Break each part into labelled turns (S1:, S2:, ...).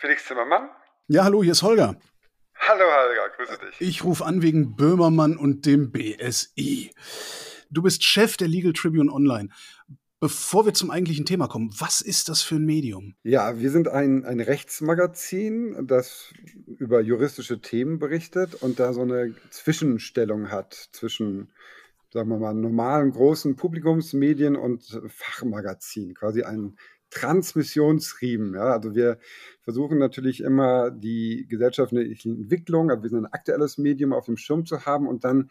S1: Felix Zimmermann?
S2: Ja, hallo, hier ist Holger.
S1: Hallo Holger, grüße dich.
S2: Ich rufe an wegen Böhmermann und dem BSI. Du bist Chef der Legal Tribune Online. Bevor wir zum eigentlichen Thema kommen, was ist das für ein Medium?
S1: Ja, wir sind ein, ein Rechtsmagazin, das über juristische Themen berichtet und da so eine Zwischenstellung hat zwischen, sagen wir mal, normalen großen Publikumsmedien und Fachmagazin, quasi ein Transmissionsriemen. Ja? Also wir versuchen natürlich immer die gesellschaftliche Entwicklung, also wir sind ein aktuelles Medium auf dem Schirm zu haben und dann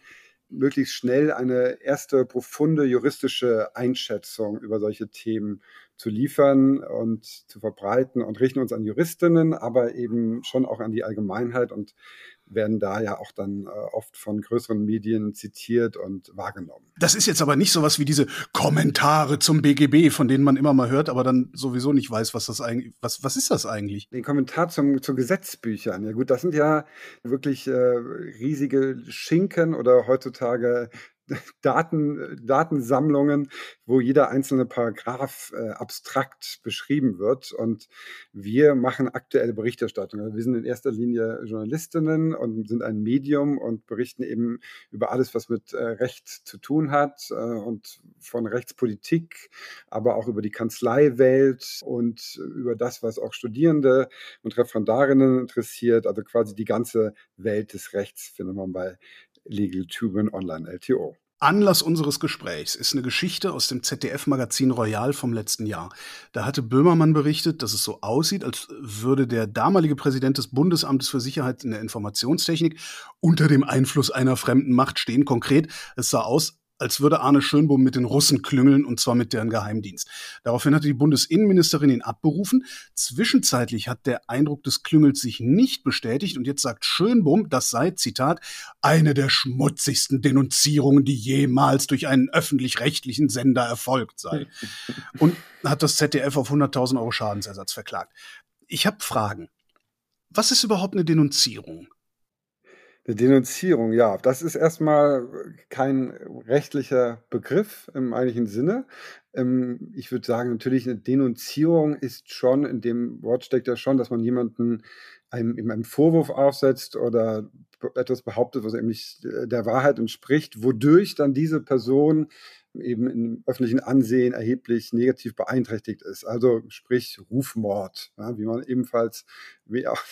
S1: möglichst schnell eine erste profunde juristische Einschätzung über solche Themen zu liefern und zu verbreiten und richten uns an Juristinnen, aber eben schon auch an die Allgemeinheit und werden da ja auch dann äh, oft von größeren Medien zitiert und wahrgenommen.
S2: Das ist jetzt aber nicht sowas wie diese Kommentare zum BGB, von denen man immer mal hört, aber dann sowieso nicht weiß, was das eigentlich, was, was ist das eigentlich?
S1: Den Kommentar zum, zu Gesetzbüchern. Ja gut, das sind ja wirklich äh, riesige Schinken oder heutzutage Daten, Datensammlungen, wo jeder einzelne Paragraph äh, abstrakt beschrieben wird. Und wir machen aktuelle Berichterstattung. Also wir sind in erster Linie Journalistinnen und sind ein Medium und berichten eben über alles, was mit äh, Recht zu tun hat äh, und von Rechtspolitik, aber auch über die Kanzleiwelt und über das, was auch Studierende und Referendarinnen interessiert. Also quasi die ganze Welt des Rechts findet man bei Legal Tubin Online LTO.
S2: Anlass unseres Gesprächs ist eine Geschichte aus dem ZDF-Magazin Royal vom letzten Jahr. Da hatte Böhmermann berichtet, dass es so aussieht, als würde der damalige Präsident des Bundesamtes für Sicherheit in der Informationstechnik unter dem Einfluss einer fremden Macht stehen. Konkret, es sah aus, als würde Arne Schönbohm mit den Russen klüngeln und zwar mit deren Geheimdienst. Daraufhin hatte die Bundesinnenministerin ihn abberufen. Zwischenzeitlich hat der Eindruck des Klüngels sich nicht bestätigt und jetzt sagt Schönbohm, das sei, Zitat, eine der schmutzigsten Denunzierungen, die jemals durch einen öffentlich-rechtlichen Sender erfolgt sei. Und hat das ZDF auf 100.000 Euro Schadensersatz verklagt. Ich habe Fragen. Was ist überhaupt eine Denunzierung?
S1: Denunzierung, ja, das ist erstmal kein rechtlicher Begriff im eigentlichen Sinne. Ähm, ich würde sagen, natürlich eine Denunzierung ist schon, in dem Wort steckt ja schon, dass man jemanden einem, einen Vorwurf aufsetzt oder etwas behauptet, was eben nicht der Wahrheit entspricht, wodurch dann diese Person eben im öffentlichen Ansehen erheblich negativ beeinträchtigt ist. Also sprich Rufmord, ja, wie man ebenfalls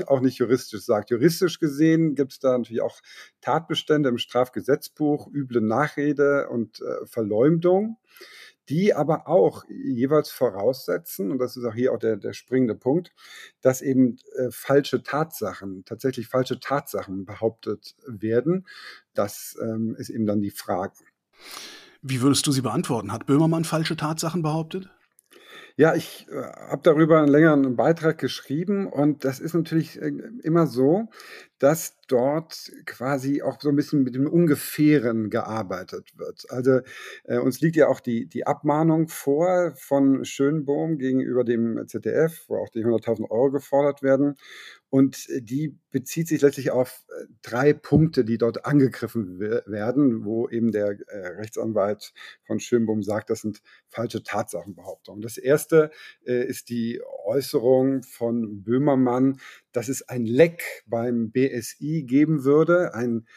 S1: auch nicht juristisch sagt. Juristisch gesehen gibt es da natürlich auch Tatbestände im Strafgesetzbuch, üble Nachrede und äh, Verleumdung die aber auch jeweils voraussetzen, und das ist auch hier auch der, der springende Punkt, dass eben äh, falsche Tatsachen, tatsächlich falsche Tatsachen behauptet werden. Das ähm, ist eben dann die Frage.
S2: Wie würdest du sie beantworten? Hat Böhmermann falsche Tatsachen behauptet?
S1: Ja, ich äh, habe darüber einen längeren Beitrag geschrieben und das ist natürlich äh, immer so, dass dort quasi auch so ein bisschen mit dem Ungefähren gearbeitet wird. Also äh, uns liegt ja auch die, die Abmahnung vor von Schönbohm gegenüber dem ZDF, wo auch die 100.000 Euro gefordert werden. Und die bezieht sich letztlich auf äh, drei Punkte, die dort angegriffen werden, wo eben der äh, Rechtsanwalt von Schönbohm sagt, das sind falsche Tatsachenbehauptungen. Das erste äh, ist die Äußerung von Böhmermann, dass es ein Leck beim BSI geben würde, ein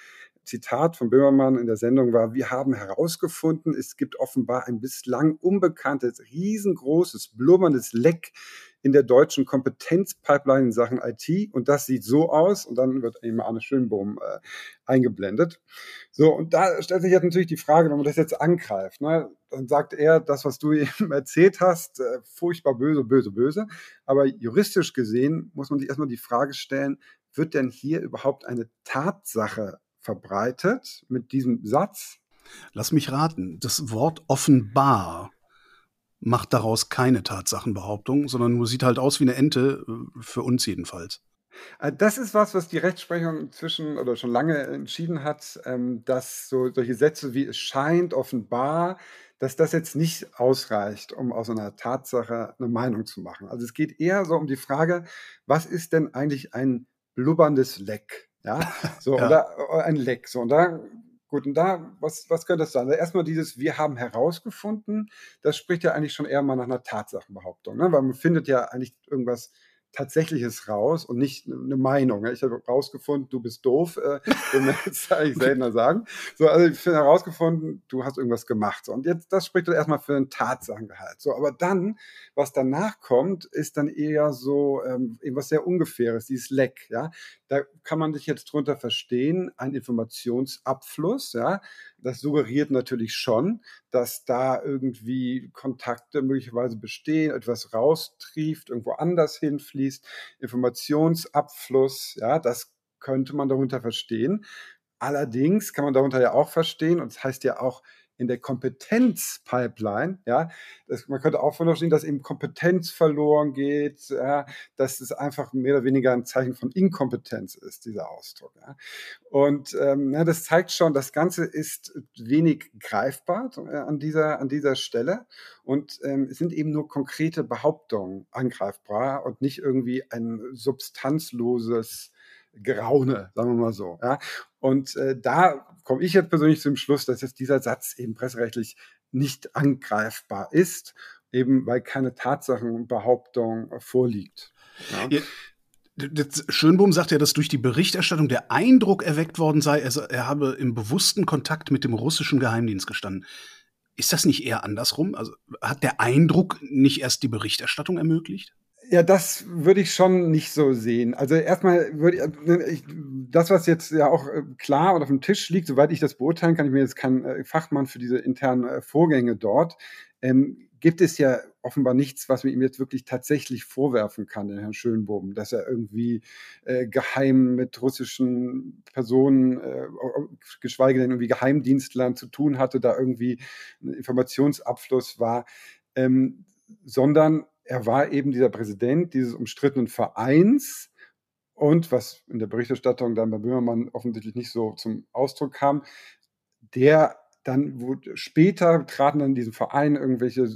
S1: Zitat von Böhmermann in der Sendung war, wir haben herausgefunden, es gibt offenbar ein bislang unbekanntes, riesengroßes, blubberndes Leck in der deutschen Kompetenzpipeline in Sachen IT. Und das sieht so aus. Und dann wird eben Arne Schönbohm äh, eingeblendet. So, und da stellt sich jetzt natürlich die Frage, wenn man das jetzt angreift, ne, dann sagt er, das, was du eben erzählt hast, äh, furchtbar böse, böse, böse. Aber juristisch gesehen muss man sich erstmal die Frage stellen, wird denn hier überhaupt eine Tatsache verbreitet mit diesem Satz?
S2: Lass mich raten, das Wort offenbar macht daraus keine Tatsachenbehauptung, sondern nur sieht halt aus wie eine Ente, äh, für uns jedenfalls.
S1: Äh, das ist was, was die Rechtsprechung inzwischen oder schon lange entschieden hat, ähm, dass so solche Sätze wie es scheint, offenbar, dass das jetzt nicht ausreicht, um aus einer Tatsache eine Meinung zu machen. Also es geht eher so um die Frage, was ist denn eigentlich ein blubberndes Leck? Ja, so, ja. oder äh, ein Leck. So, und da Gut, und da, was, was könnte das sein? Also erstmal dieses, wir haben herausgefunden, das spricht ja eigentlich schon eher mal nach einer Tatsachenbehauptung, ne? weil man findet ja eigentlich irgendwas Tatsächliches raus und nicht eine Meinung. Ich habe herausgefunden, du bist doof, äh, jetzt eigentlich seltener sagen. So, also ich finde herausgefunden, du hast irgendwas gemacht. So, und jetzt, das spricht doch erstmal für einen Tatsachengehalt. So, aber dann, was danach kommt, ist dann eher so ähm, etwas sehr Ungefähres, dieses Leck, ja. Da kann man sich jetzt drunter verstehen, ein Informationsabfluss, ja. Das suggeriert natürlich schon, dass da irgendwie Kontakte möglicherweise bestehen, etwas raustrieft, irgendwo anders hinfließt, Informationsabfluss, ja, das könnte man darunter verstehen. Allerdings kann man darunter ja auch verstehen, und das heißt ja auch in der Kompetenzpipeline, ja, das, man könnte auch verstehen, dass eben Kompetenz verloren geht, ja, dass es einfach mehr oder weniger ein Zeichen von Inkompetenz ist, dieser Ausdruck. Ja. Und ähm, ja, das zeigt schon, das Ganze ist wenig greifbar äh, an, dieser, an dieser Stelle und ähm, es sind eben nur konkrete Behauptungen angreifbar und nicht irgendwie ein substanzloses Geraune, sagen wir mal so. Ja. Und äh, da komme ich jetzt persönlich zum Schluss, dass jetzt dieser Satz eben presserechtlich nicht angreifbar ist, eben weil keine Tatsachenbehauptung vorliegt. Ja.
S2: Ja. Schönbohm sagt ja, dass durch die Berichterstattung der Eindruck erweckt worden sei, er, er habe im bewussten Kontakt mit dem russischen Geheimdienst gestanden. Ist das nicht eher andersrum? Also hat der Eindruck nicht erst die Berichterstattung ermöglicht?
S1: Ja, das würde ich schon nicht so sehen. Also erstmal würde ich, das, was jetzt ja auch äh, klar und auf dem Tisch liegt, soweit ich das beurteilen kann, ich bin jetzt kein äh, Fachmann für diese internen äh, Vorgänge dort, ähm, gibt es ja offenbar nichts, was man ihm jetzt wirklich tatsächlich vorwerfen kann, den Herrn Schönbohm, dass er irgendwie äh, geheim mit russischen Personen, äh, geschweige denn irgendwie Geheimdienstlern zu tun hatte, da irgendwie ein Informationsabfluss war, ähm, sondern er war eben dieser Präsident dieses umstrittenen Vereins und was in der Berichterstattung dann bei Böhmermann offensichtlich nicht so zum Ausdruck kam, der dann wurde, später traten dann in diesen Verein irgendwelche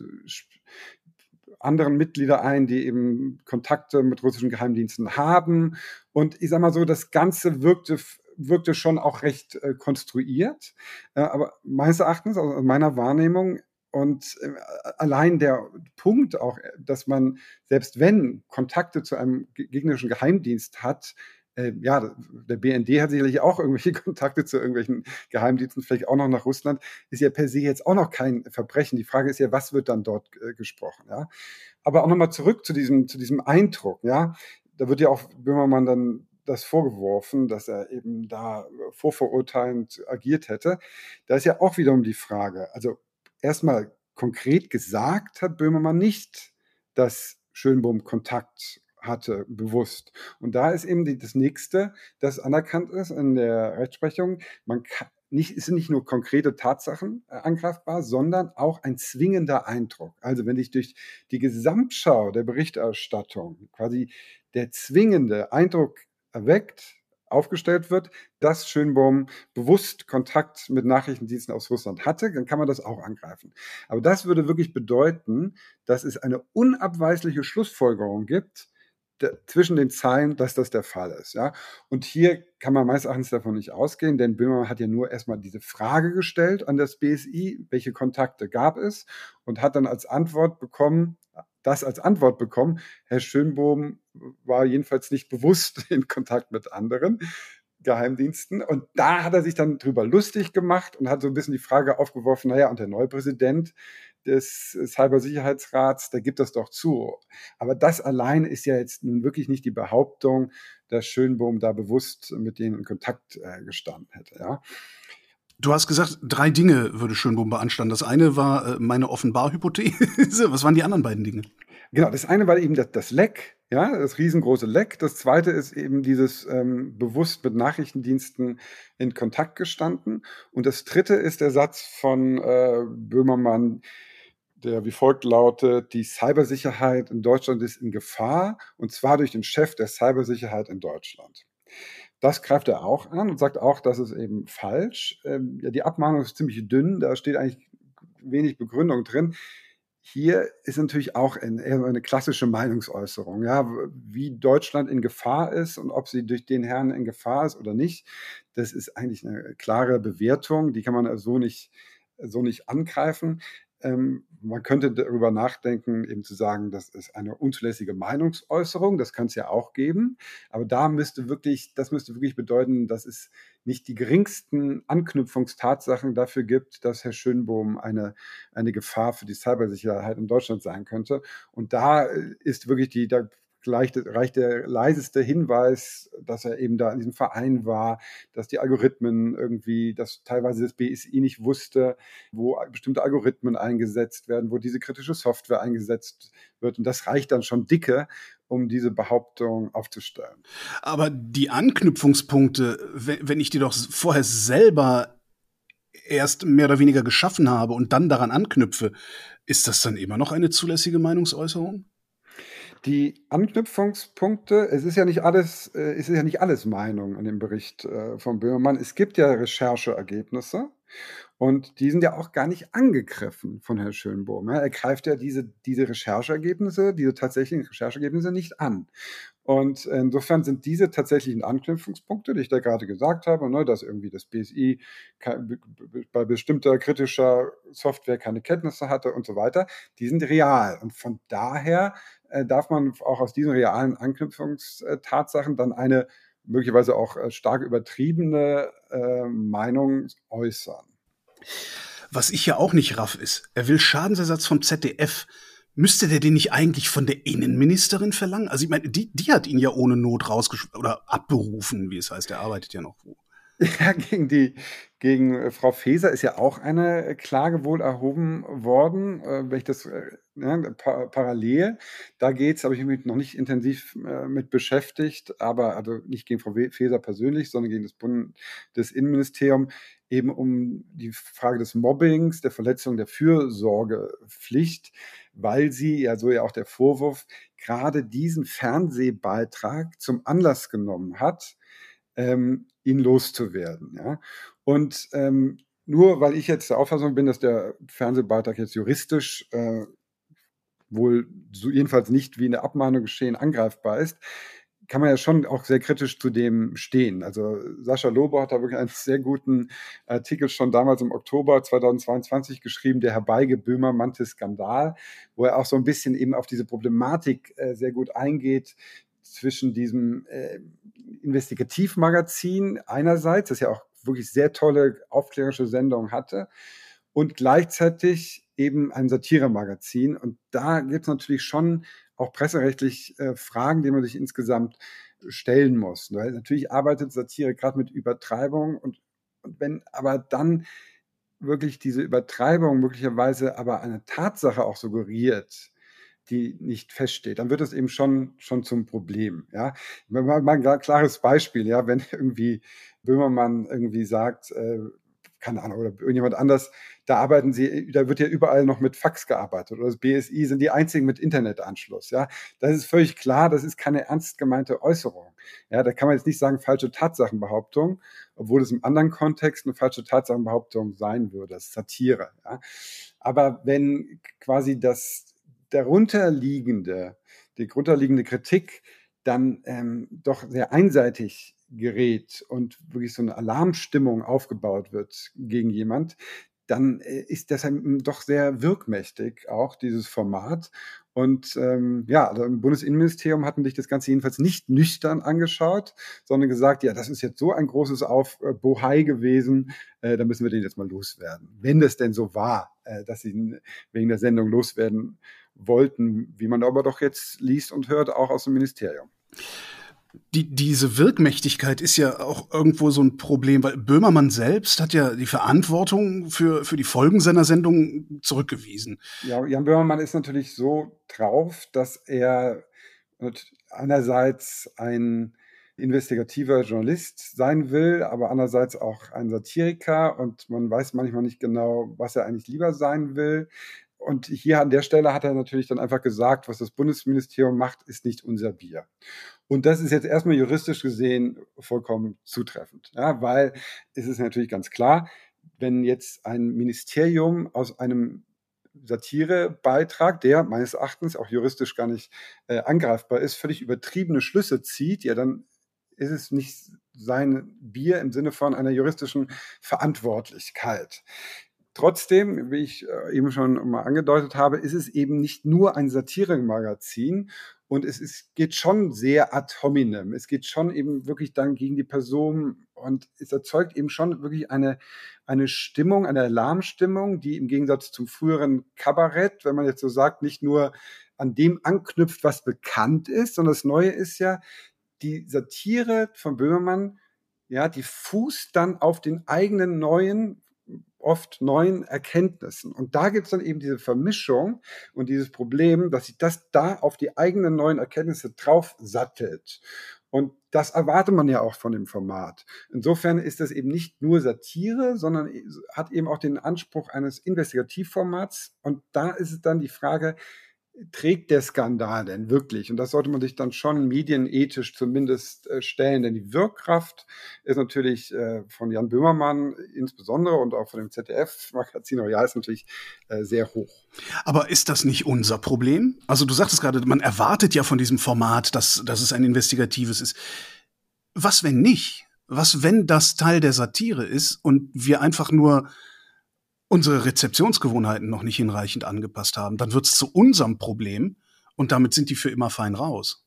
S1: anderen Mitglieder ein, die eben Kontakte mit russischen Geheimdiensten haben. Und ich sage mal so, das Ganze wirkte, wirkte schon auch recht äh, konstruiert. Äh, aber meines Erachtens, aus meiner Wahrnehmung, und äh, allein der Punkt auch, dass man, selbst wenn Kontakte zu einem gegnerischen Geheimdienst hat, äh, ja, der BND hat sicherlich auch irgendwelche Kontakte zu irgendwelchen Geheimdiensten, vielleicht auch noch nach Russland, ist ja per se jetzt auch noch kein Verbrechen. Die Frage ist ja, was wird dann dort äh, gesprochen, ja? Aber auch nochmal zurück zu diesem, zu diesem Eindruck, ja? Da wird ja auch Böhmermann dann das vorgeworfen, dass er eben da vorverurteilend agiert hätte. Da ist ja auch wiederum die Frage, also erstmal konkret gesagt hat Böhmermann nicht, dass Schönbohm Kontakt hatte, bewusst. Und da ist eben die, das nächste, das anerkannt ist in der Rechtsprechung. Man kann, nicht, sind nicht nur konkrete Tatsachen äh, angreifbar, sondern auch ein zwingender Eindruck. Also wenn sich durch die Gesamtschau der Berichterstattung quasi der zwingende Eindruck erweckt, aufgestellt wird, dass Schönbohm bewusst Kontakt mit Nachrichtendiensten aus Russland hatte, dann kann man das auch angreifen. Aber das würde wirklich bedeuten, dass es eine unabweisliche Schlussfolgerung gibt, zwischen den Zeilen, dass das der Fall ist. Ja? Und hier kann man meines Erachtens davon nicht ausgehen, denn Böhmer hat ja nur erstmal diese Frage gestellt an das BSI, welche Kontakte gab es, und hat dann als Antwort bekommen, das als Antwort bekommen, Herr Schönbohm war jedenfalls nicht bewusst in Kontakt mit anderen Geheimdiensten. Und da hat er sich dann drüber lustig gemacht und hat so ein bisschen die Frage aufgeworfen, naja, und der neue Präsident des Cybersicherheitsrats, der gibt das doch zu. Aber das allein ist ja jetzt nun wirklich nicht die Behauptung, dass Schönbohm da bewusst mit denen in Kontakt äh, gestanden hätte. Ja.
S2: Du hast gesagt, drei Dinge würde Schönbohm beanstanden. Das eine war äh, meine Offenbarhypothese. Was waren die anderen beiden Dinge?
S1: Genau, das eine war eben das, das Leck, ja, das riesengroße Leck. Das zweite ist eben dieses ähm, bewusst mit Nachrichtendiensten in Kontakt gestanden. Und das dritte ist der Satz von äh, Böhmermann, der wie folgt lautet, die Cybersicherheit in Deutschland ist in Gefahr, und zwar durch den Chef der Cybersicherheit in Deutschland. Das greift er auch an und sagt auch, das ist eben falsch. Ähm, ja, die Abmahnung ist ziemlich dünn, da steht eigentlich wenig Begründung drin. Hier ist natürlich auch eine, eine klassische Meinungsäußerung, ja, wie Deutschland in Gefahr ist und ob sie durch den Herrn in Gefahr ist oder nicht. Das ist eigentlich eine klare Bewertung, die kann man so nicht, so nicht angreifen. Ähm, man könnte darüber nachdenken, eben zu sagen, das ist eine unzulässige Meinungsäußerung, das kann es ja auch geben, aber da müsste wirklich, das müsste wirklich bedeuten, dass es nicht die geringsten Anknüpfungstatsachen dafür gibt, dass Herr Schönbohm eine, eine Gefahr für die Cybersicherheit in Deutschland sein könnte. Und da äh, ist wirklich die, da reicht, reicht der leiseste Hinweis, dass er eben da in diesem Verein war, dass die Algorithmen irgendwie, dass teilweise das BSI nicht wusste, wo bestimmte Algorithmen eingesetzt werden, wo diese kritische Software eingesetzt wird. Und das reicht dann schon dicke, um diese Behauptung aufzustellen.
S2: Aber die Anknüpfungspunkte, wenn ich die doch vorher selber erst mehr oder weniger geschaffen habe und dann daran anknüpfe, ist das dann immer noch eine zulässige Meinungsäußerung?
S1: Die Anknüpfungspunkte, es ist ja nicht alles, äh, es ist ja nicht alles Meinung an dem Bericht äh, von Böhmermann. Es gibt ja Rechercheergebnisse und die sind ja auch gar nicht angegriffen von Herrn Schönbohm. Er greift ja diese, diese Rechercheergebnisse, diese tatsächlichen Rechercheergebnisse nicht an. Und insofern sind diese tatsächlichen Anknüpfungspunkte, die ich da gerade gesagt habe, ne, dass irgendwie das BSI bei bestimmter kritischer Software keine Kenntnisse hatte und so weiter, die sind real. Und von daher äh, darf man auch aus diesen realen Anknüpfungstatsachen dann eine möglicherweise auch äh, stark übertriebene äh, Meinung äußern.
S2: Was ich ja auch nicht raff ist, er will Schadensersatz vom ZDF. Müsste der den nicht eigentlich von der Innenministerin verlangen? Also ich meine, die, die hat ihn ja ohne Not rausgeschmissen oder abberufen, wie es heißt. Er arbeitet ja noch wo.
S1: Ja, gegen die gegen äh, Frau Faeser ist ja auch eine Klage wohl erhoben worden, äh, wenn ich das äh, ne, pa parallel. Da geht es, habe ich mich noch nicht intensiv äh, mit beschäftigt, aber also nicht gegen Frau Faeser persönlich, sondern gegen das Bundesinnenministerium, eben um die Frage des Mobbings, der Verletzung der Fürsorgepflicht, weil sie, ja so ja auch der Vorwurf, gerade diesen Fernsehbeitrag zum Anlass genommen hat, ähm, ihn loszuwerden. Ja? Und ähm, nur weil ich jetzt der Auffassung bin, dass der Fernsehbeitrag jetzt juristisch äh, wohl so jedenfalls nicht wie eine Abmahnung geschehen angreifbar ist, kann man ja schon auch sehr kritisch zu dem stehen. Also Sascha Lobo hat da wirklich einen sehr guten Artikel schon damals im Oktober 2022 geschrieben, der herbeigeböhmermannte Skandal, wo er auch so ein bisschen eben auf diese Problematik äh, sehr gut eingeht, zwischen diesem äh, Investigativmagazin einerseits, das ja auch wirklich sehr tolle aufklärerische Sendungen hatte, und gleichzeitig eben ein Satiremagazin. Und da gibt es natürlich schon auch presserechtlich äh, Fragen, die man sich insgesamt stellen muss. Weil natürlich arbeitet Satire gerade mit Übertreibung und, und wenn aber dann wirklich diese Übertreibung möglicherweise aber eine Tatsache auch suggeriert, die nicht feststeht, dann wird es eben schon, schon zum Problem. Ja, mal, mal ein klares Beispiel, ja, wenn irgendwie Böhmermann irgendwie sagt, äh, keine Ahnung, oder irgendjemand anders, da arbeiten sie, da wird ja überall noch mit Fax gearbeitet oder das BSI sind die einzigen mit Internetanschluss. Ja, das ist völlig klar, das ist keine ernst gemeinte Äußerung. Ja, da kann man jetzt nicht sagen falsche Tatsachenbehauptung, obwohl es im anderen Kontext eine falsche Tatsachenbehauptung sein würde, das ist Satire. Ja. Aber wenn quasi das darunterliegende, die darunterliegende Kritik dann ähm, doch sehr einseitig gerät und wirklich so eine Alarmstimmung aufgebaut wird gegen jemand, dann äh, ist das doch sehr wirkmächtig, auch dieses Format. Und ähm, ja, also im Bundesinnenministerium hatten sich das Ganze jedenfalls nicht nüchtern angeschaut, sondern gesagt, ja, das ist jetzt so ein großes Aufbohai gewesen, äh, da müssen wir den jetzt mal loswerden. Wenn das denn so war, äh, dass sie wegen der Sendung loswerden wollten, wie man aber doch jetzt liest und hört, auch aus dem Ministerium.
S2: Die, diese Wirkmächtigkeit ist ja auch irgendwo so ein Problem, weil Böhmermann selbst hat ja die Verantwortung für, für die Folgen seiner Sendung zurückgewiesen.
S1: Ja, Jan Böhmermann ist natürlich so drauf, dass er einerseits ein investigativer Journalist sein will, aber andererseits auch ein Satiriker und man weiß manchmal nicht genau, was er eigentlich lieber sein will. Und hier an der Stelle hat er natürlich dann einfach gesagt, was das Bundesministerium macht, ist nicht unser Bier. Und das ist jetzt erstmal juristisch gesehen vollkommen zutreffend, ja, weil es ist natürlich ganz klar, wenn jetzt ein Ministerium aus einem Satirebeitrag, der meines Erachtens auch juristisch gar nicht äh, angreifbar ist, völlig übertriebene Schlüsse zieht, ja, dann ist es nicht sein Bier im Sinne von einer juristischen Verantwortlichkeit. Trotzdem, wie ich äh, eben schon mal angedeutet habe, ist es eben nicht nur ein Satire-Magazin und es ist, geht schon sehr ad hominem. Es geht schon eben wirklich dann gegen die Person und es erzeugt eben schon wirklich eine, eine Stimmung, eine Alarmstimmung, die im Gegensatz zum früheren Kabarett, wenn man jetzt so sagt, nicht nur an dem anknüpft, was bekannt ist, sondern das Neue ist ja, die Satire von Böhmermann, ja, die fußt dann auf den eigenen neuen oft neuen Erkenntnissen. Und da gibt es dann eben diese Vermischung und dieses Problem, dass sich das da auf die eigenen neuen Erkenntnisse drauf sattelt. Und das erwartet man ja auch von dem Format. Insofern ist das eben nicht nur Satire, sondern hat eben auch den Anspruch eines Investigativformats. Und da ist es dann die Frage, trägt der Skandal denn wirklich? Und das sollte man sich dann schon medienethisch zumindest äh, stellen, denn die Wirkkraft ist natürlich äh, von Jan Böhmermann insbesondere und auch von dem ZDF-Magazin Royal ist natürlich äh, sehr hoch.
S2: Aber ist das nicht unser Problem? Also du sagtest gerade, man erwartet ja von diesem Format, dass, dass es ein investigatives ist. Was wenn nicht? Was wenn das Teil der Satire ist und wir einfach nur unsere Rezeptionsgewohnheiten noch nicht hinreichend angepasst haben, dann wird es zu unserem Problem und damit sind die für immer fein raus.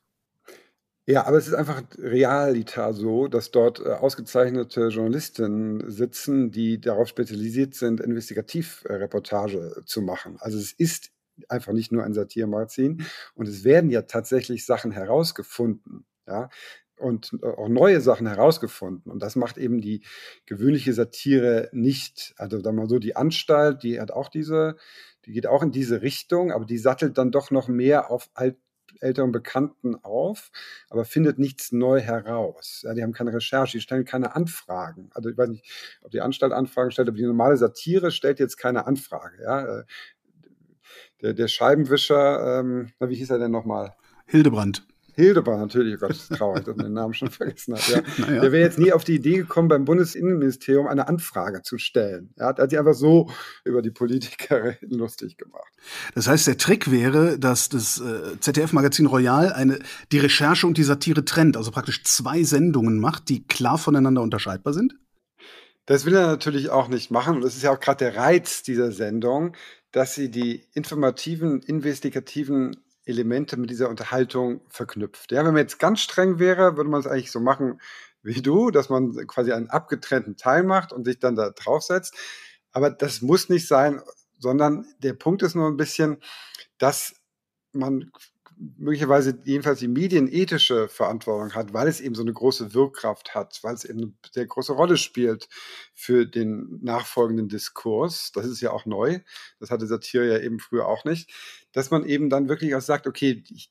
S1: Ja, aber es ist einfach realita so, dass dort äh, ausgezeichnete Journalisten sitzen, die darauf spezialisiert sind, Investigativreportage zu machen. Also es ist einfach nicht nur ein Satiremagazin und es werden ja tatsächlich Sachen herausgefunden. Ja, und äh, auch neue Sachen herausgefunden. Und das macht eben die gewöhnliche Satire nicht. Also da mal so, die Anstalt, die hat auch diese, die geht auch in diese Richtung, aber die sattelt dann doch noch mehr auf alt, älteren Bekannten auf, aber findet nichts neu heraus. Ja, die haben keine Recherche, die stellen keine Anfragen. Also ich weiß nicht, ob die Anstalt Anfragen stellt, aber die normale Satire stellt jetzt keine Anfrage. Ja, äh, der, der Scheibenwischer, ähm, wie hieß er denn nochmal?
S2: Hildebrand.
S1: Hildebrand, natürlich, oh Gott, ist traurig, dass man den Namen schon vergessen hat. Ja. Naja. Der wäre jetzt nie auf die Idee gekommen, beim Bundesinnenministerium eine Anfrage zu stellen. Er hat, sich einfach so über die Politiker lustig gemacht.
S2: Das heißt, der Trick wäre, dass das äh, ZDF-Magazin Royal eine, die Recherche und die Satire trennt, also praktisch zwei Sendungen macht, die klar voneinander unterscheidbar sind?
S1: Das will er natürlich auch nicht machen. Und das ist ja auch gerade der Reiz dieser Sendung, dass sie die informativen, investigativen Elemente mit dieser Unterhaltung verknüpft. Ja, wenn man jetzt ganz streng wäre, würde man es eigentlich so machen wie du, dass man quasi einen abgetrennten Teil macht und sich dann da draufsetzt. Aber das muss nicht sein, sondern der Punkt ist nur ein bisschen, dass man möglicherweise jedenfalls die medienethische Verantwortung hat, weil es eben so eine große Wirkkraft hat, weil es eben eine sehr große Rolle spielt für den nachfolgenden Diskurs. Das ist ja auch neu. Das hatte Satire ja eben früher auch nicht. Dass man eben dann wirklich auch sagt, okay, ich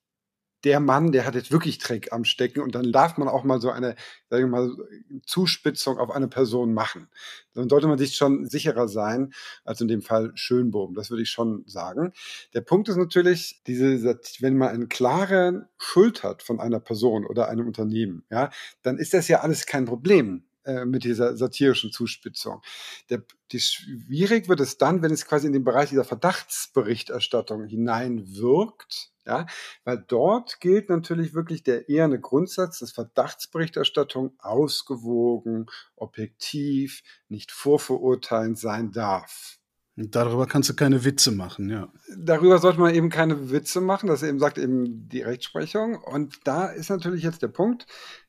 S1: der Mann, der hat jetzt wirklich Dreck am Stecken und dann darf man auch mal so eine, sagen wir mal, Zuspitzung auf eine Person machen. Dann sollte man sich schon sicherer sein als in dem Fall Schönbohm. Das würde ich schon sagen. Der Punkt ist natürlich, diese, wenn man eine klare Schuld hat von einer Person oder einem Unternehmen, ja, dann ist das ja alles kein Problem äh, mit dieser satirischen Zuspitzung. Der, die, schwierig wird es dann, wenn es quasi in den Bereich dieser Verdachtsberichterstattung hineinwirkt, ja, weil dort gilt natürlich wirklich der eherne Grundsatz, dass Verdachtsberichterstattung ausgewogen, objektiv, nicht vorverurteilend sein darf.
S2: Darüber kannst du keine Witze machen, ja.
S1: Darüber sollte man eben keine Witze machen, das eben sagt eben die Rechtsprechung. Und da ist natürlich jetzt der Punkt,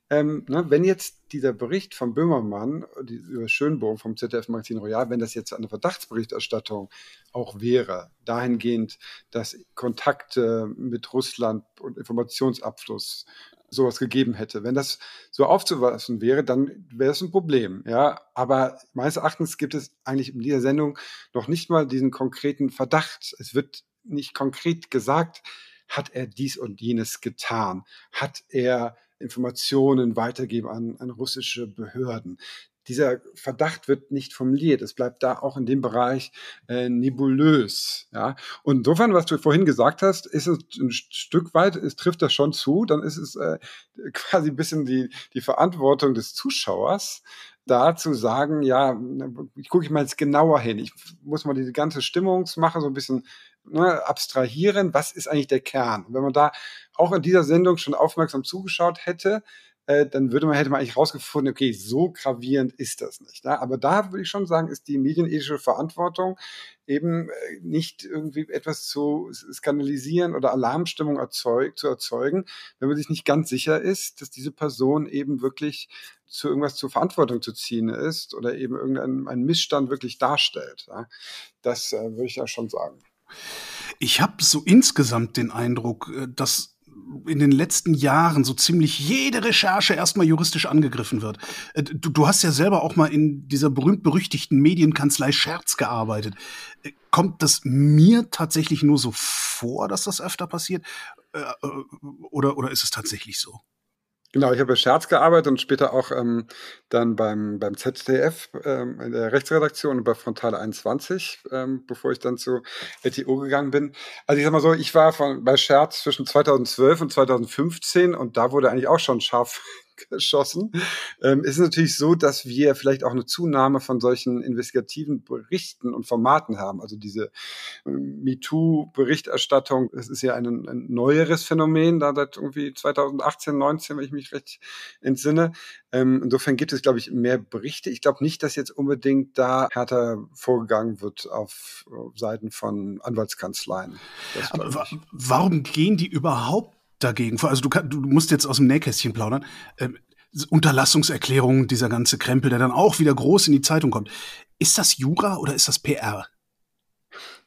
S1: ähm, ne, wenn jetzt dieser Bericht von Böhmermann die, über Schönbohm vom ZDF-Magazin Royal, wenn das jetzt eine Verdachtsberichterstattung auch wäre, dahingehend, dass Kontakte mit Russland und Informationsabfluss sowas gegeben hätte. Wenn das so aufzuweisen wäre, dann wäre es ein Problem. Ja, aber meines Erachtens gibt es eigentlich in dieser Sendung noch nicht mal diesen konkreten Verdacht. Es wird nicht konkret gesagt, hat er dies und jenes getan? Hat er Informationen weitergeben an, an russische Behörden. Dieser Verdacht wird nicht formuliert. Es bleibt da auch in dem Bereich äh, nebulös. Ja? Und insofern, was du vorhin gesagt hast, ist es ein Stück weit, es trifft das schon zu, dann ist es äh, quasi ein bisschen die, die Verantwortung des Zuschauers, da zu sagen, ja, ich gucke ich mal jetzt genauer hin. Ich muss mal diese ganze Stimmungsmache so ein bisschen ne, abstrahieren, was ist eigentlich der Kern? Und wenn man da auch in dieser Sendung schon aufmerksam zugeschaut hätte, äh, dann würde man, hätte man eigentlich rausgefunden, okay, so gravierend ist das nicht. Ja? Aber da würde ich schon sagen, ist die medienethische Verantwortung eben äh, nicht irgendwie etwas zu skandalisieren oder Alarmstimmung erzeug, zu erzeugen, wenn man sich nicht ganz sicher ist, dass diese Person eben wirklich zu irgendwas zur Verantwortung zu ziehen ist oder eben irgendeinen Missstand wirklich darstellt. Ja? Das äh, würde ich da schon sagen.
S2: Ich habe so insgesamt den Eindruck, äh, dass in den letzten Jahren so ziemlich jede Recherche erstmal juristisch angegriffen wird. Äh, du, du hast ja selber auch mal in dieser berühmt-berüchtigten Medienkanzlei Scherz gearbeitet. Äh, kommt das mir tatsächlich nur so vor, dass das öfter passiert? Oder, oder ist es tatsächlich so?
S1: Genau, ich habe bei Scherz gearbeitet und später auch ähm, dann beim, beim ZDF ähm, in der Rechtsredaktion und bei Frontale 21, ähm, bevor ich dann zu LTO gegangen bin. Also ich sag mal so, ich war von, bei Scherz zwischen 2012 und 2015 und da wurde eigentlich auch schon scharf geschossen. Ähm, ist natürlich so, dass wir vielleicht auch eine Zunahme von solchen investigativen Berichten und Formaten haben. Also diese ähm, MeToo-Berichterstattung, das ist ja ein, ein neueres Phänomen, da seit irgendwie 2018, 19, wenn ich mich recht entsinne. Ähm, insofern gibt es, glaube ich, mehr Berichte. Ich glaube nicht, dass jetzt unbedingt da härter vorgegangen wird auf, Seiten von Anwaltskanzleien.
S2: Warum gehen die überhaupt dagegen? Also du, kann, du musst jetzt aus dem Nähkästchen plaudern. Ähm, Unterlassungserklärungen, dieser ganze Krempel, der dann auch wieder groß in die Zeitung kommt. Ist das Jura oder ist das PR?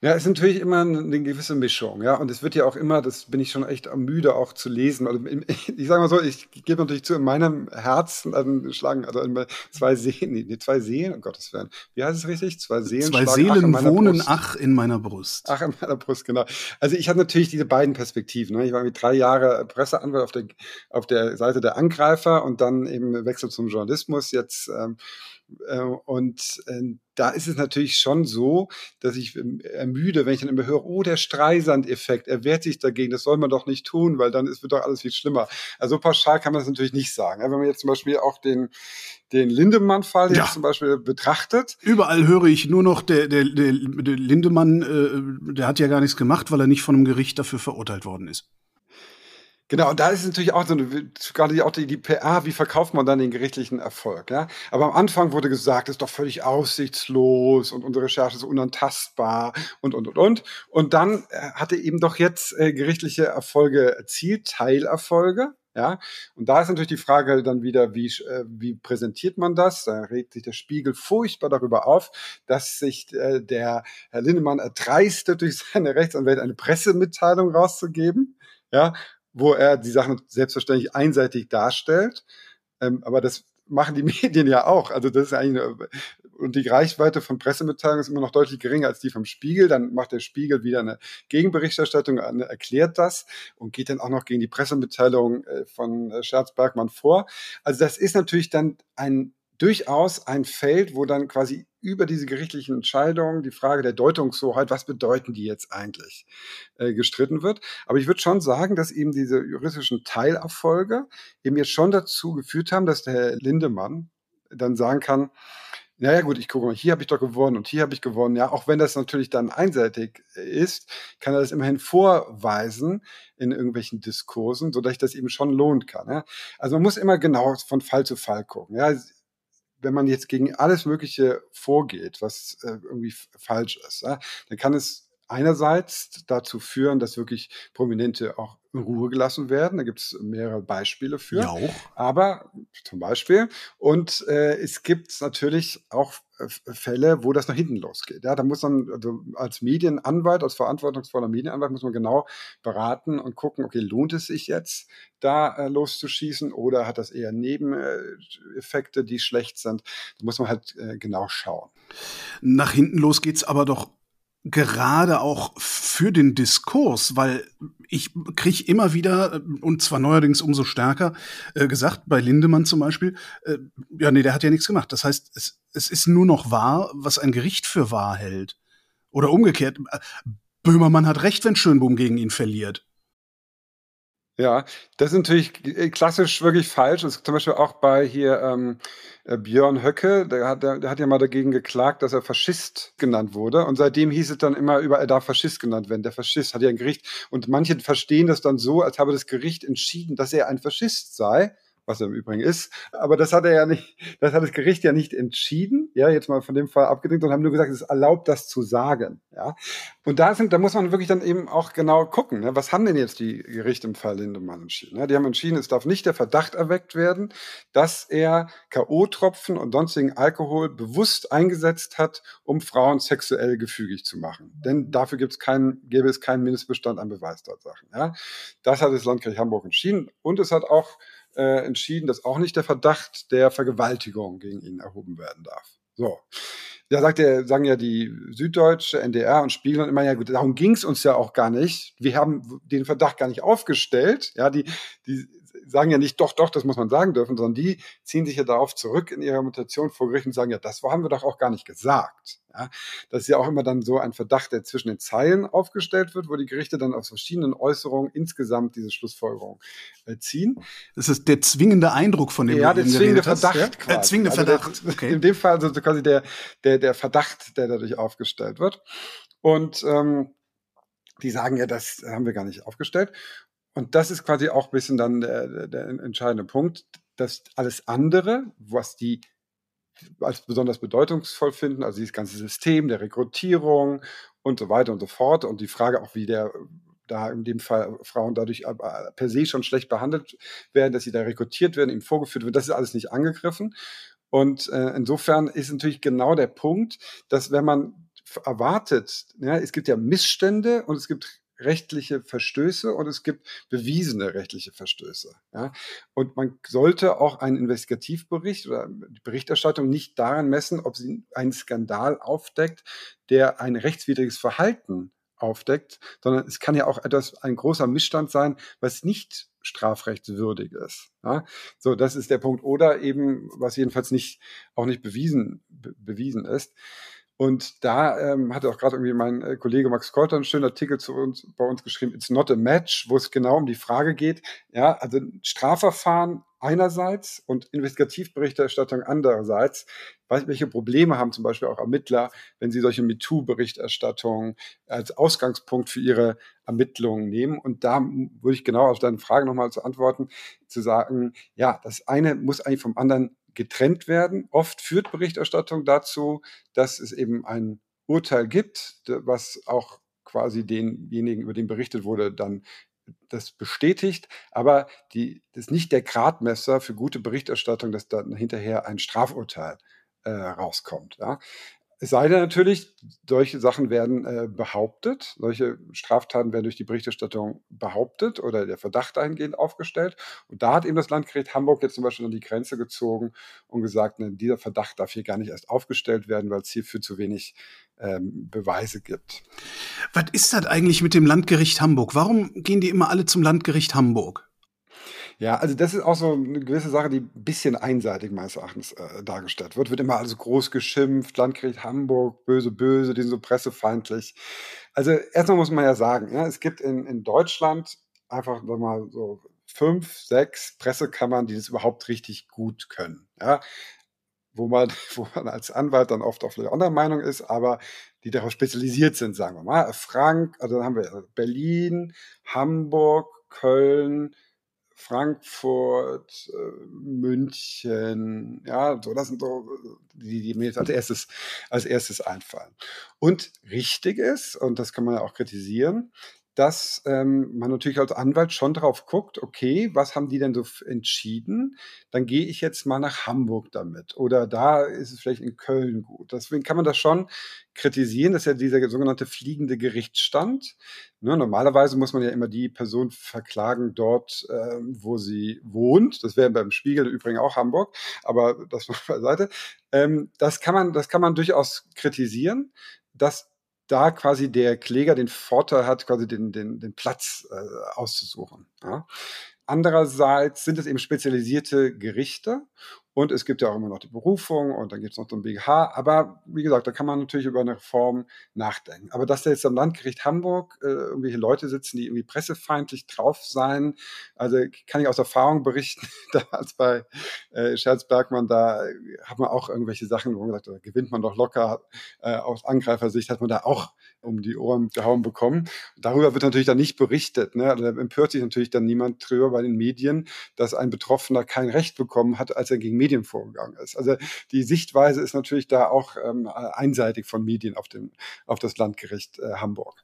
S1: Ja, es ist natürlich immer eine gewisse Mischung, ja. Und es wird ja auch immer, das bin ich schon echt müde auch zu lesen. Also ich sage mal so, ich gebe natürlich zu, in meinem Herzen also schlagen, also zwei Seen, nee, zwei Seen, um Gottes Willen. Wie heißt es richtig?
S2: Zwei Seelen. Zwei Seelen ach wohnen Brust. ach in meiner Brust.
S1: Ach in meiner Brust, genau. Also ich habe natürlich diese beiden Perspektiven. Ne? Ich war mit drei Jahre Presseanwalt auf der, auf der Seite der Angreifer und dann eben Wechsel zum Journalismus. Jetzt ähm, äh, und äh, da ist es natürlich schon so, dass ich ähm, ermüde, wenn ich dann immer höre, oh, der Streisand-Effekt, er wehrt sich dagegen, das soll man doch nicht tun, weil dann ist, wird doch alles viel schlimmer. Also pauschal kann man das natürlich nicht sagen. Wenn man jetzt zum Beispiel auch den, den Lindemann-Fall ja. jetzt zum Beispiel betrachtet.
S2: Überall höre ich nur noch, der, der, der, der Lindemann, äh, der hat ja gar nichts gemacht, weil er nicht von einem Gericht dafür verurteilt worden ist.
S1: Genau, und da ist natürlich auch so eine, gerade auch die, die PR, wie verkauft man dann den gerichtlichen Erfolg, ja? Aber am Anfang wurde gesagt, es ist doch völlig aussichtslos und unsere Recherche ist unantastbar und, und, und, und. Und dann äh, hatte eben doch jetzt äh, gerichtliche Erfolge erzielt, Teilerfolge, ja, und da ist natürlich die Frage dann wieder, wie, äh, wie präsentiert man das? Da regt sich der Spiegel furchtbar darüber auf, dass sich äh, der Herr Lindemann erdreistet, durch seine Rechtsanwälte eine Pressemitteilung rauszugeben. Ja, wo er die Sachen selbstverständlich einseitig darstellt. Ähm, aber das machen die Medien ja auch. Also das ist eigentlich eine, und die Reichweite von Pressemitteilungen ist immer noch deutlich geringer als die vom Spiegel. Dann macht der Spiegel wieder eine Gegenberichterstattung, erklärt das und geht dann auch noch gegen die Pressemitteilung äh, von äh, Scherz-Bergmann vor. Also das ist natürlich dann ein durchaus ein Feld, wo dann quasi über diese gerichtlichen Entscheidungen die Frage der Deutungshoheit, was bedeuten die jetzt eigentlich, äh, gestritten wird. Aber ich würde schon sagen, dass eben diese juristischen Teilerfolge eben jetzt schon dazu geführt haben, dass der Herr Lindemann dann sagen kann, naja gut, ich gucke mal, hier habe ich doch gewonnen und hier habe ich gewonnen. Ja, auch wenn das natürlich dann einseitig ist, kann er das immerhin vorweisen in irgendwelchen Diskursen, sodass ich das eben schon lohnt kann. Ja? Also man muss immer genau von Fall zu Fall gucken. Ja? Wenn man jetzt gegen alles Mögliche vorgeht, was äh, irgendwie falsch ist, ja, dann kann es einerseits dazu führen, dass wirklich Prominente auch in Ruhe gelassen werden. Da gibt es mehrere Beispiele für. Ja auch. Aber zum Beispiel. Und äh, es gibt natürlich auch äh, Fälle, wo das nach hinten losgeht. Ja, da muss man also als Medienanwalt, als verantwortungsvoller Medienanwalt, muss man genau beraten und gucken, okay, lohnt es sich jetzt, da äh, loszuschießen oder hat das eher Nebeneffekte, die schlecht sind? Da muss man halt äh, genau schauen.
S2: Nach hinten los geht's aber doch gerade auch für den Diskurs, weil ich kriege immer wieder, äh, und zwar neuerdings umso stärker, äh, gesagt, bei Lindemann zum Beispiel, äh, ja, nee, der hat ja nichts gemacht. Das heißt, es, es ist nur noch wahr, was ein Gericht für wahr hält. Oder umgekehrt, äh, Böhmermann hat recht, wenn Schönbohm gegen ihn verliert.
S1: Ja, das ist natürlich äh, klassisch wirklich falsch. Das ist zum Beispiel auch bei hier ähm, äh, Björn Höcke, der hat, der, der hat ja mal dagegen geklagt, dass er Faschist genannt wurde. Und seitdem hieß es dann immer über, er darf Faschist genannt werden. Der Faschist hat ja ein Gericht. Und manche verstehen das dann so, als habe das Gericht entschieden, dass er ein Faschist sei was er im Übrigen ist. Aber das hat er ja nicht, das hat das Gericht ja nicht entschieden, ja, jetzt mal von dem Fall abgedeckt und haben nur gesagt, es ist erlaubt, das zu sagen, ja. Und da sind, da muss man wirklich dann eben auch genau gucken, ne? was haben denn jetzt die Gerichte im Fall Lindemann entschieden? Ne? Die haben entschieden, es darf nicht der Verdacht erweckt werden, dass er K.O.-Tropfen und sonstigen Alkohol bewusst eingesetzt hat, um Frauen sexuell gefügig zu machen. Denn dafür gibt es keinen, gäbe es keinen Mindestbestand an Beweistatsachen. Ja? Das hat das Landgericht Hamburg entschieden. Und es hat auch äh, entschieden, dass auch nicht der Verdacht der Vergewaltigung gegen ihn erhoben werden darf. So. Da sagt er, sagen ja die Süddeutsche, NDR und Spiegel immer, ja gut, darum ging es uns ja auch gar nicht. Wir haben den Verdacht gar nicht aufgestellt. Ja, die, die sagen ja nicht, doch, doch, das muss man sagen dürfen, sondern die ziehen sich ja darauf zurück in ihrer Mutation vor Gericht und sagen, ja, das haben wir doch auch gar nicht gesagt. Ja, das ist ja auch immer dann so ein Verdacht, der zwischen den Zeilen aufgestellt wird, wo die Gerichte dann aus verschiedenen Äußerungen insgesamt diese Schlussfolgerung äh, ziehen.
S2: Das ist der zwingende Eindruck von dem
S1: Ja, der zwingende Verdacht. Ja?
S2: Quasi. Der zwingende also Verdacht.
S1: Der, okay. In dem Fall also quasi der, der, der Verdacht, der dadurch aufgestellt wird. Und ähm, die sagen ja, das haben wir gar nicht aufgestellt. Und das ist quasi auch ein bisschen dann der, der entscheidende Punkt, dass alles andere, was die als besonders bedeutungsvoll finden, also dieses ganze System der Rekrutierung und so weiter und so fort und die Frage auch, wie der da in dem Fall Frauen dadurch per se schon schlecht behandelt werden, dass sie da rekrutiert werden, ihm vorgeführt wird, das ist alles nicht angegriffen. Und äh, insofern ist natürlich genau der Punkt, dass wenn man erwartet, ja, es gibt ja Missstände und es gibt rechtliche Verstöße und es gibt bewiesene rechtliche Verstöße. Ja? Und man sollte auch einen Investigativbericht oder die Berichterstattung nicht daran messen, ob sie einen Skandal aufdeckt, der ein rechtswidriges Verhalten aufdeckt, sondern es kann ja auch etwas, ein großer Missstand sein, was nicht strafrechtswürdig ist. Ja? So, das ist der Punkt. Oder eben, was jedenfalls nicht, auch nicht bewiesen, be bewiesen ist. Und da ähm, hatte auch gerade irgendwie mein äh, Kollege Max Kolter einen schönen Artikel zu uns, bei uns geschrieben, It's not a match, wo es genau um die Frage geht, ja, also Strafverfahren einerseits und Investigativberichterstattung andererseits. Welche Probleme haben zum Beispiel auch Ermittler, wenn sie solche MeToo-Berichterstattungen als Ausgangspunkt für ihre Ermittlungen nehmen? Und da würde ich genau auf deine Frage nochmal zu antworten, zu sagen, ja, das eine muss eigentlich vom anderen getrennt werden. Oft führt Berichterstattung dazu, dass es eben ein Urteil gibt, was auch quasi denjenigen, über den berichtet wurde, dann das bestätigt, aber die, das ist nicht der Gradmesser für gute Berichterstattung, dass dann hinterher ein Strafurteil äh, rauskommt. Ja. Es sei denn natürlich, solche Sachen werden äh, behauptet, solche Straftaten werden durch die Berichterstattung behauptet oder der Verdacht eingehend aufgestellt. Und da hat eben das Landgericht Hamburg jetzt zum Beispiel an die Grenze gezogen und gesagt, ne, dieser Verdacht darf hier gar nicht erst aufgestellt werden, weil es hierfür zu wenig ähm, Beweise gibt.
S2: Was ist das eigentlich mit dem Landgericht Hamburg? Warum gehen die immer alle zum Landgericht Hamburg?
S1: Ja, also das ist auch so eine gewisse Sache, die ein bisschen einseitig meines Erachtens äh, dargestellt wird. Wird immer also groß geschimpft, Landgericht Hamburg, böse, böse, die sind so pressefeindlich. Also erstmal muss man ja sagen, ja, es gibt in, in Deutschland einfach mal so fünf, sechs Pressekammern, die das überhaupt richtig gut können. Ja, wo man, wo man als Anwalt dann oft auf eine andere Meinung ist, aber die darauf spezialisiert sind, sagen wir mal. Frank, also dann haben wir Berlin, Hamburg, Köln, Frankfurt, äh, München, ja, so, das sind so die, die mir jetzt als erstes, als erstes einfallen. Und richtig ist, und das kann man ja auch kritisieren, dass ähm, man natürlich als Anwalt schon drauf guckt, okay, was haben die denn so entschieden? Dann gehe ich jetzt mal nach Hamburg damit. Oder da ist es vielleicht in Köln gut. Deswegen kann man das schon kritisieren. Das ist ja dieser sogenannte fliegende Gerichtsstand. Ne, normalerweise muss man ja immer die Person verklagen dort, äh, wo sie wohnt. Das wäre beim Spiegel übrigens auch Hamburg, aber das mal beiseite. Ähm, das kann man, das kann man durchaus kritisieren. dass da quasi der Kläger den Vorteil hat, quasi den, den, den Platz äh, auszusuchen. Ja. Andererseits sind es eben spezialisierte Gerichte Und es gibt ja auch immer noch die Berufung und dann gibt es noch den BGH. Aber wie gesagt, da kann man natürlich über eine Reform nachdenken. Aber dass da jetzt am Landgericht Hamburg äh, irgendwelche Leute sitzen, die irgendwie pressefeindlich drauf sein, also kann ich aus Erfahrung berichten, damals bei äh, Scherzbergmann, da hat man auch irgendwelche Sachen, wo man sagt, da gewinnt man doch locker. Äh, aus Angreifersicht hat man da auch um die Ohren gehauen bekommen. Darüber wird natürlich dann nicht berichtet. Ne? Also da empört sich natürlich dann niemand drüber bei den Medien, dass ein Betroffener kein Recht bekommen hat, als er gegen Medien vorgegangen ist. Also die Sichtweise ist natürlich da auch ähm, einseitig von Medien auf, dem, auf das Landgericht äh, Hamburg.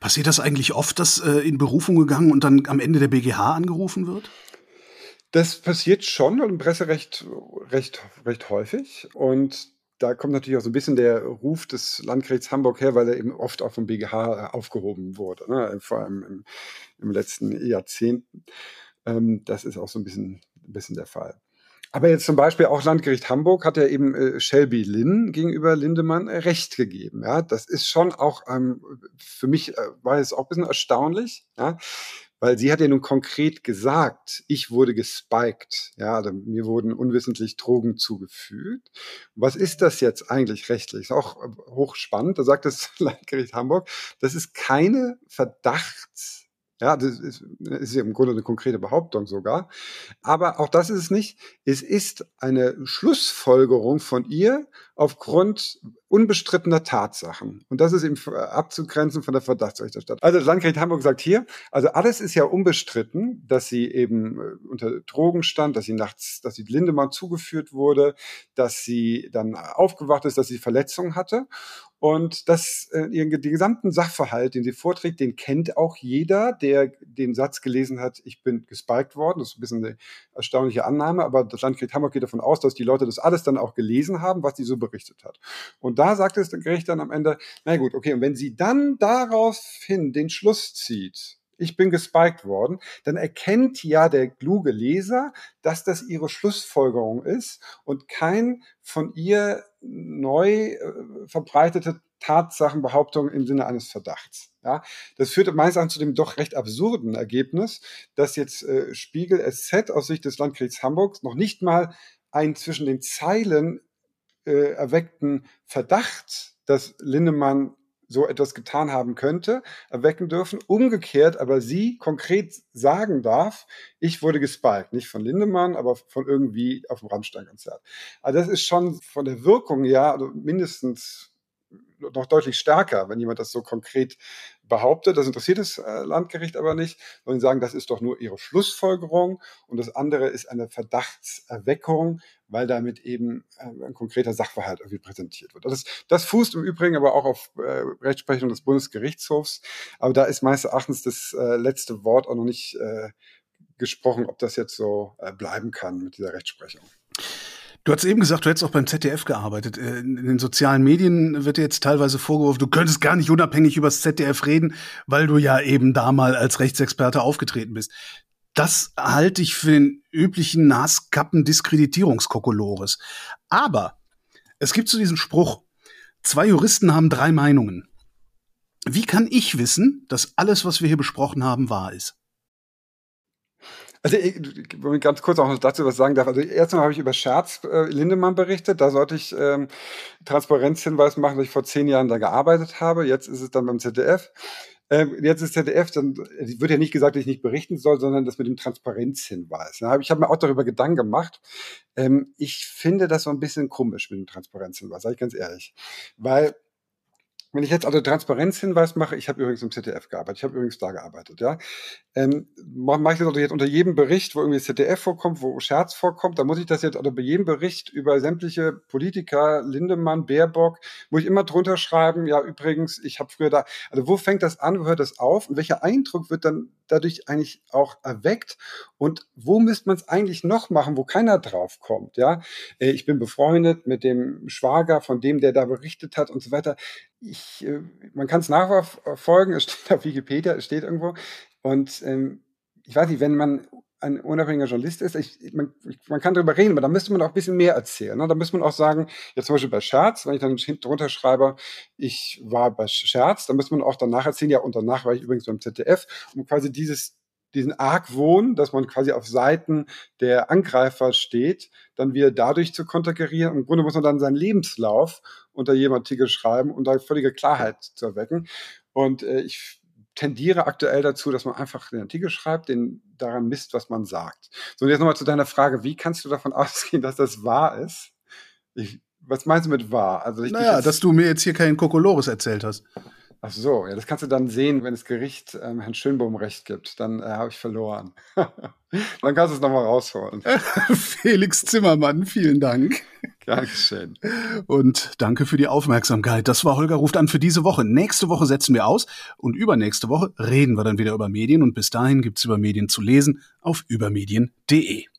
S2: Passiert das eigentlich oft, dass äh, in Berufung gegangen und dann am Ende der BGH angerufen wird?
S1: Das passiert schon im Presserecht recht, recht häufig. Und da kommt natürlich auch so ein bisschen der Ruf des Landgerichts Hamburg her, weil er eben oft auch vom BGH aufgehoben wurde, ne? vor allem im, im letzten Jahrzehnt. Ähm, das ist auch so ein bisschen, ein bisschen der Fall. Aber jetzt zum Beispiel auch Landgericht Hamburg hat ja eben äh, Shelby Lynn gegenüber Lindemann äh, Recht gegeben. Ja, das ist schon auch ähm, für mich äh, war es auch ein bisschen erstaunlich. Ja, weil sie hat ja nun konkret gesagt, ich wurde gespiked, ja, also mir wurden unwissentlich Drogen zugefügt. Was ist das jetzt eigentlich rechtlich? Ist auch hochspannend. Da sagt das Landgericht Hamburg, das ist keine Verdachts ja, das ist, ist im Grunde eine konkrete Behauptung sogar. Aber auch das ist es nicht. Es ist eine Schlussfolgerung von ihr aufgrund unbestrittener Tatsachen. Und das ist eben abzugrenzen von der Verdachtsberichterstattung. Also das Landgericht Hamburg sagt hier, also alles ist ja unbestritten, dass sie eben äh, unter Drogen stand, dass sie nachts, dass sie Lindemann zugeführt wurde, dass sie dann aufgewacht ist, dass sie Verletzungen hatte. Und das, äh, den gesamten Sachverhalt, den sie vorträgt, den kennt auch jeder, der den Satz gelesen hat, ich bin gespiked worden. Das ist ein bisschen eine erstaunliche Annahme, aber das Landgericht Hamburg geht davon aus, dass die Leute das alles dann auch gelesen haben, was sie so berichtet hat. Und da sagt das Gericht dann am Ende, na gut, okay, und wenn sie dann daraufhin den Schluss zieht, ich bin gespiked worden, dann erkennt ja der kluge Leser, dass das ihre Schlussfolgerung ist und kein von ihr neu äh, verbreitete Tatsachenbehauptung im Sinne eines Verdachts. Ja, das führt meines Erachtens zu dem doch recht absurden Ergebnis, dass jetzt äh, Spiegel SZ aus Sicht des Landgerichts Hamburgs noch nicht mal einen zwischen den Zeilen äh, erweckten Verdacht, dass Lindemann so etwas getan haben könnte, erwecken dürfen. Umgekehrt aber sie konkret sagen darf, ich wurde gespiked. Nicht von Lindemann, aber von irgendwie auf dem Rammstein-Konzert. Also das ist schon von der Wirkung ja also mindestens noch deutlich stärker, wenn jemand das so konkret behauptet. Das interessiert das äh, Landgericht aber nicht, sondern sagen, das ist doch nur ihre Schlussfolgerung und das andere ist eine Verdachtserweckung, weil damit eben äh, ein konkreter Sachverhalt irgendwie präsentiert wird. Das, das fußt im Übrigen aber auch auf äh, Rechtsprechung des Bundesgerichtshofs, aber da ist meines Erachtens das letzte Wort auch noch nicht gesprochen, ob das jetzt so bleiben kann mit dieser Rechtsprechung.
S2: Du hast eben gesagt, du hättest auch beim ZDF gearbeitet. Äh, in den sozialen Medien wird dir jetzt teilweise vorgeworfen, du könntest gar nicht unabhängig über das ZDF reden, weil du ja eben da mal als Rechtsexperte aufgetreten bist. Das halte ich für den üblichen Naskappen-Diskreditierungskokolores. Aber es gibt so diesen Spruch, zwei Juristen haben drei Meinungen. Wie kann ich wissen, dass alles, was wir hier besprochen haben, wahr ist?
S1: Also ich, wenn ich ganz kurz auch noch dazu was sagen darf. Also erstmal habe ich über Scherz äh, Lindemann berichtet. Da sollte ich ähm, Transparenzhinweis machen, dass ich vor zehn Jahren da gearbeitet habe. Jetzt ist es dann beim ZDF. Ähm, jetzt ist ZDF, dann wird ja nicht gesagt, dass ich nicht berichten soll, sondern das mit dem Transparenzhinweis. Ich habe mir auch darüber Gedanken gemacht. Ähm, ich finde das so ein bisschen komisch mit dem Transparenzhinweis, sage ich ganz ehrlich. Weil wenn ich jetzt also Transparenzhinweis mache, ich habe übrigens im ZDF gearbeitet, ich habe übrigens da gearbeitet, ja. Ähm, mache ich das also jetzt unter jedem Bericht, wo irgendwie ZDF vorkommt, wo Scherz vorkommt, dann muss ich das jetzt also bei jedem Bericht über sämtliche Politiker, Lindemann, Baerbock, muss ich immer drunter schreiben, ja übrigens, ich habe früher da, also wo fängt das an, wo hört das auf und welcher Eindruck wird dann dadurch eigentlich auch erweckt und wo müsste man es eigentlich noch machen, wo keiner drauf kommt, ja. Äh, ich bin befreundet mit dem Schwager von dem, der da berichtet hat und so weiter ich, äh, man kann es nachverfolgen, es steht auf Wikipedia, es steht irgendwo. Und ähm, ich weiß nicht, wenn man ein unabhängiger Journalist ist, ich, man, man, kann darüber reden, aber da müsste man auch ein bisschen mehr erzählen. Ne? Da müsste man auch sagen, jetzt zum Beispiel bei Scherz, wenn ich dann hinten drunter schreibe, ich war bei Scherz, dann müsste man auch danach erzählen, ja, und danach war ich übrigens beim ZDF, um quasi dieses diesen Argwohn, dass man quasi auf Seiten der Angreifer steht, dann wieder dadurch zu konterkarieren. Im Grunde muss man dann seinen Lebenslauf unter jedem Artikel schreiben, um da völlige Klarheit zu erwecken. Und äh, ich tendiere aktuell dazu, dass man einfach den Artikel schreibt, den daran misst, was man sagt. So, und jetzt nochmal zu deiner Frage, wie kannst du davon ausgehen, dass das wahr ist? Ich, was meinst du mit wahr?
S2: Also ich naja, dass du mir jetzt hier keinen Kokolores erzählt hast.
S1: Ach so, ja, das kannst du dann sehen, wenn das Gericht ähm, Herrn Schönbohm recht gibt. Dann äh, habe ich verloren. dann kannst du es nochmal rausholen.
S2: Felix Zimmermann, vielen Dank.
S1: Dankeschön.
S2: Und danke für die Aufmerksamkeit. Das war Holger ruft an für diese Woche. Nächste Woche setzen wir aus und übernächste Woche reden wir dann wieder über Medien und bis dahin gibt's über Medien zu lesen auf übermedien.de.